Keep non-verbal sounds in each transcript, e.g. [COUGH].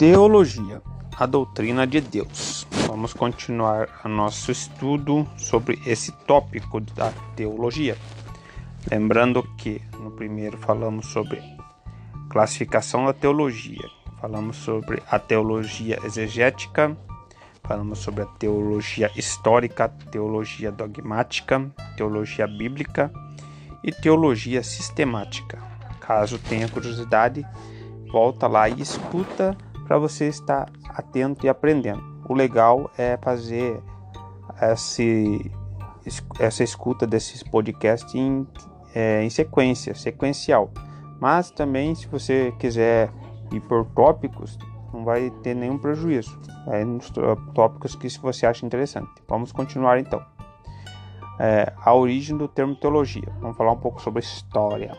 Teologia, a doutrina de Deus. Vamos continuar nosso estudo sobre esse tópico da teologia. Lembrando que no primeiro falamos sobre classificação da teologia, falamos sobre a teologia exegética, falamos sobre a teologia histórica, teologia dogmática, teologia bíblica e teologia sistemática. Caso tenha curiosidade, volta lá e escuta para você estar atento e aprendendo. O legal é fazer esse, essa escuta desses podcasts em, é, em sequência, sequencial. Mas também, se você quiser ir por tópicos, não vai ter nenhum prejuízo. É nos tópicos que você acha interessante. Vamos continuar então. É, a origem do termo teologia. Vamos falar um pouco sobre história.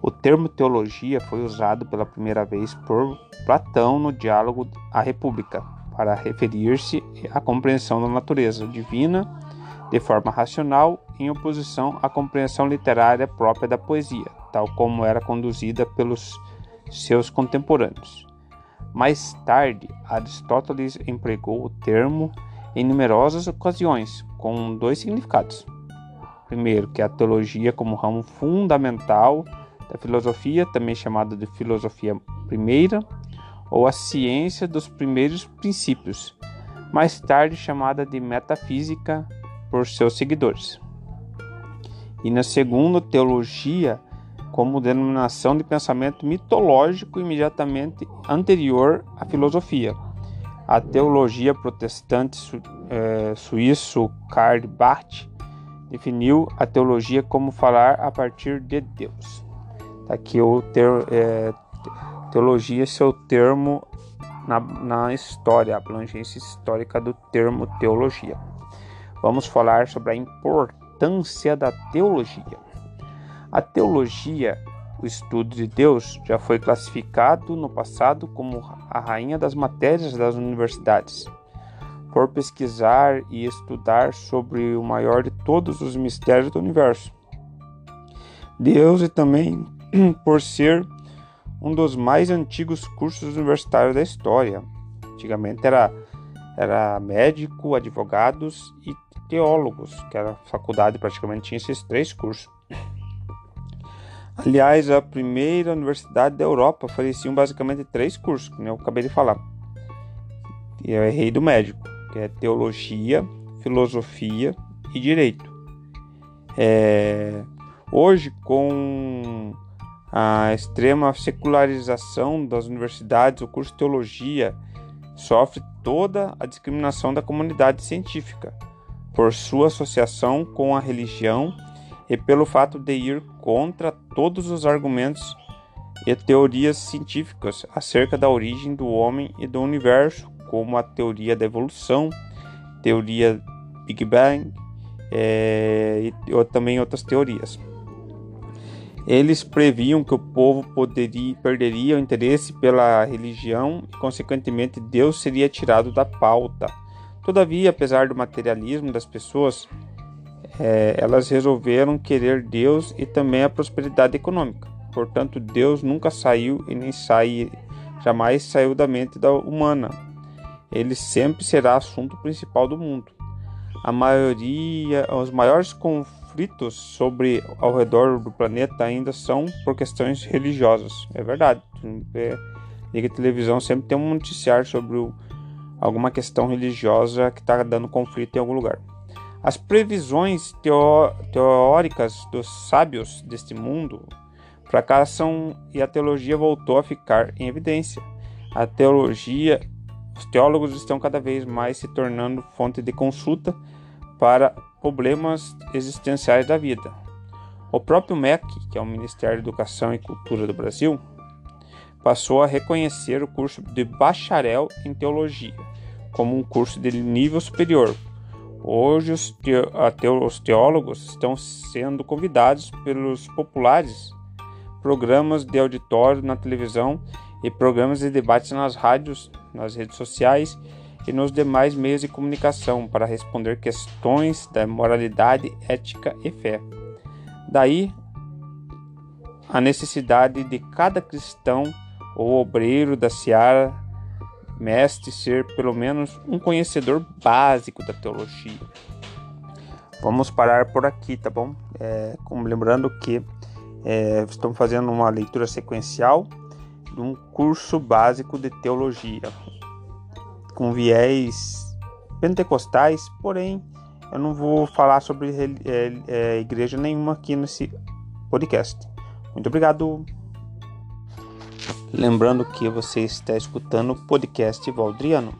O termo teologia foi usado pela primeira vez por Platão no diálogo A República, para referir-se à compreensão da natureza divina de forma racional, em oposição à compreensão literária própria da poesia, tal como era conduzida pelos seus contemporâneos. Mais tarde, Aristóteles empregou o termo em numerosas ocasiões, com dois significados. Primeiro, que a teologia como ramo fundamental da filosofia, também chamada de filosofia primeira, ou a ciência dos primeiros princípios, mais tarde chamada de metafísica por seus seguidores. E na segunda, teologia como denominação de pensamento mitológico imediatamente anterior à filosofia. A teologia protestante su, é, suíço Karl Barth definiu a teologia como falar a partir de Deus. Tá aqui o ter, é, teologia, seu termo na, na história, a abrangência histórica do termo teologia. Vamos falar sobre a importância da teologia. A teologia, o estudo de Deus, já foi classificado no passado como a rainha das matérias das universidades. Por pesquisar e estudar sobre o maior de todos os mistérios do universo. Deus e também [CLEARS THROAT] por ser um dos mais antigos cursos universitários da história. Antigamente era, era médico, advogados e teólogos, que era a faculdade praticamente tinha esses três cursos. [CLEARS THROAT] Aliás, a primeira universidade da Europa oferecia basicamente três cursos, que eu acabei de falar. E eu errei do médico, que é teologia, filosofia e direito. É, hoje, com a extrema secularização das universidades, o curso de teologia sofre toda a discriminação da comunidade científica por sua associação com a religião e pelo fato de ir contra todos os argumentos e teorias científicas acerca da origem do homem e do universo, como a teoria da evolução, teoria Big Bang é, e também outras teorias. Eles previam que o povo poderia, perderia o interesse pela religião e, consequentemente, Deus seria tirado da pauta. Todavia, apesar do materialismo das pessoas, é, elas resolveram querer Deus e também a prosperidade econômica. Portanto, Deus nunca saiu e nem sai, jamais saiu da mente da humana. Ele sempre será assunto principal do mundo. A maioria, os maiores conflitos conflitos sobre ao redor do planeta ainda são por questões religiosas. É verdade. Liga televisão sempre tem um noticiário sobre o, alguma questão religiosa que está dando conflito em algum lugar. As previsões teóricas dos sábios deste mundo fracassam e a teologia voltou a ficar em evidência. A teologia, os teólogos estão cada vez mais se tornando fonte de consulta para problemas existenciais da vida. O próprio MEC, que é o Ministério da Educação e Cultura do Brasil, passou a reconhecer o curso de bacharel em teologia como um curso de nível superior. Hoje, os, teólogos estão sendo convidados pelos populares programas de auditório na televisão e programas de debates nas rádios, nas redes sociais e nos demais meios de comunicação para responder questões da moralidade, ética e fé. Daí a necessidade de cada cristão ou obreiro da seara mestre ser pelo menos um conhecedor básico da teologia. Vamos parar por aqui, tá bom? É, lembrando que é, estamos fazendo uma leitura sequencial de um curso básico de teologia com viés pentecostais, porém eu não vou falar sobre é, é, igreja nenhuma aqui nesse podcast. Muito obrigado. Lembrando que você está escutando o podcast Valdriano.